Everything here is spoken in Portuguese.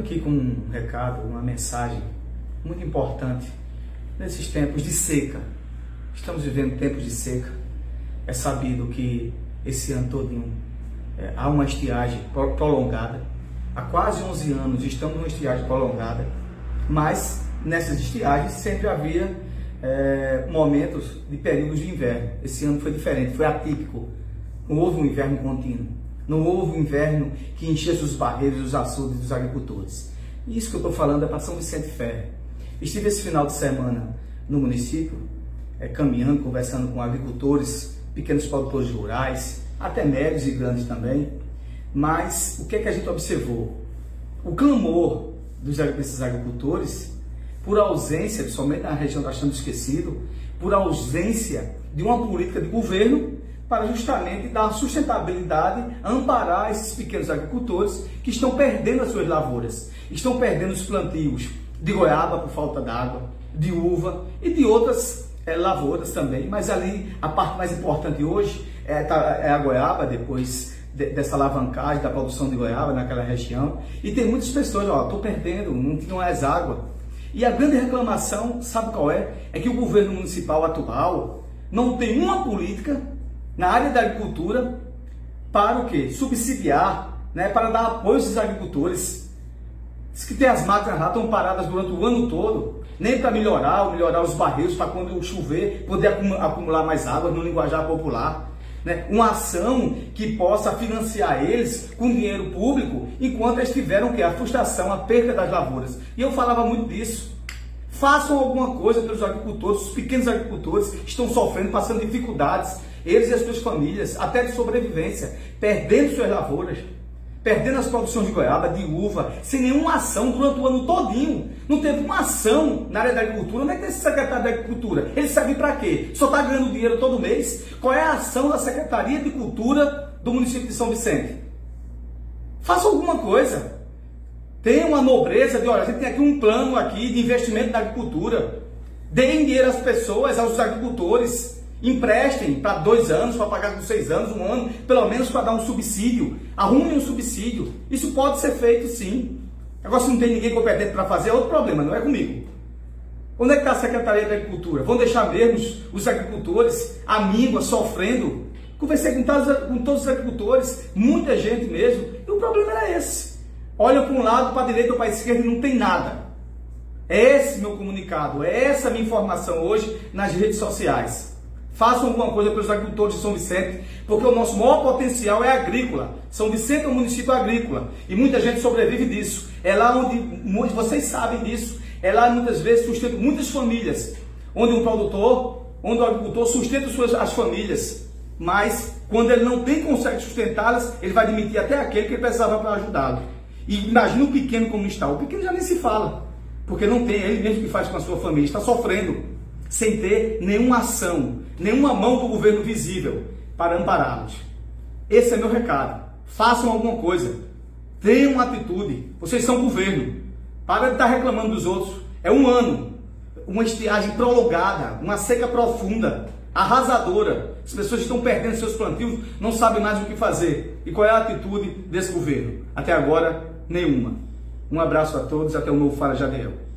aqui com um recado, uma mensagem muito importante nesses tempos de seca. Estamos vivendo tempos de seca. É sabido que esse ano todinho é, há uma estiagem prolongada. Há quase 11 anos estamos numa estiagem prolongada, mas nessas estiagens sempre havia é, momentos de períodos de inverno. Esse ano foi diferente, foi atípico. Não houve um inverno contínuo. Não houve inverno que enchesse os barreiros dos açudes dos agricultores. E isso que eu estou falando é para São Vicente Ferre. Estive esse final de semana no município, é, caminhando, conversando com agricultores, pequenos produtores rurais, até médios e grandes também. Mas o que é que a gente observou? O clamor dos, desses agricultores por ausência, somente na região da Chama Esquecido, por ausência de uma política de governo para justamente dar sustentabilidade, amparar esses pequenos agricultores que estão perdendo as suas lavouras, estão perdendo os plantios de goiaba por falta d'água, de uva e de outras é, lavouras também. Mas ali a parte mais importante hoje é, tá, é a goiaba, depois de, dessa alavancagem da produção de goiaba naquela região. E tem muitas pessoas, ó, estou perdendo, não tinha mais água. E a grande reclamação, sabe qual é? É que o governo municipal atual não tem uma política na área da agricultura para o quê? Subsidiar, né? para dar apoio aos agricultores. Diz que tem as máquinas lá, estão paradas durante o ano todo, nem para melhorar ou melhorar os barreiros para quando chover poder acumular mais água no linguajar popular. Né? Uma ação que possa financiar eles com dinheiro público enquanto eles tiveram que a frustração, a perda das lavouras. E eu falava muito disso. Façam alguma coisa pelos agricultores, os pequenos agricultores estão sofrendo, passando dificuldades, eles e as suas famílias, até de sobrevivência, perdendo suas lavouras perdendo as produções de goiaba, de uva, sem nenhuma ação durante o ano todinho. Não teve uma ação na área da agricultura. Onde é que tem esse secretário da Agricultura? Ele serve para quê? Só está ganhando dinheiro todo mês? Qual é a ação da Secretaria de Cultura do município de São Vicente? Faça alguma coisa. Tenha uma nobreza de, olha, a gente tem aqui um plano aqui de investimento na agricultura. Deem dinheiro às pessoas, aos agricultores. Emprestem para dois anos, para pagar com seis anos, um ano, pelo menos para dar um subsídio. Arrumem um subsídio. Isso pode ser feito sim. Agora, se não tem ninguém competente para fazer, é outro problema, não é comigo. Onde é que está a Secretaria da Agricultura? Vão deixar mesmo os agricultores, a míngua, sofrendo? Conversei com todos, com todos os agricultores, muita gente mesmo, e o problema era esse. Olha para um lado, para a direita ou para a esquerda e não tem nada. É esse meu comunicado, é essa minha informação hoje nas redes sociais. Façam alguma coisa pelos agricultores de São Vicente, porque o nosso maior potencial é agrícola. São Vicente é um município agrícola e muita gente sobrevive disso. É lá onde, vocês sabem disso, é lá muitas vezes sustenta muitas famílias, onde um produtor, onde o agricultor sustenta suas, as famílias. Mas quando ele não tem consegue sustentá-las, ele vai demitir até aquele que ele precisava para ajudá-lo. E imagina o pequeno como está. O pequeno já nem se fala, porque não tem, ele mesmo que faz com a sua família, está sofrendo sem ter nenhuma ação, nenhuma mão do governo visível para ampará-los. Esse é meu recado. Façam alguma coisa. Tenham uma atitude. Vocês são governo. Para de estar reclamando dos outros. É um ano. Uma estiagem prolongada, uma seca profunda, arrasadora. As pessoas estão perdendo seus plantios, não sabem mais o que fazer. E qual é a atitude desse governo? Até agora, nenhuma. Um abraço a todos, até o novo Fala Jadiel.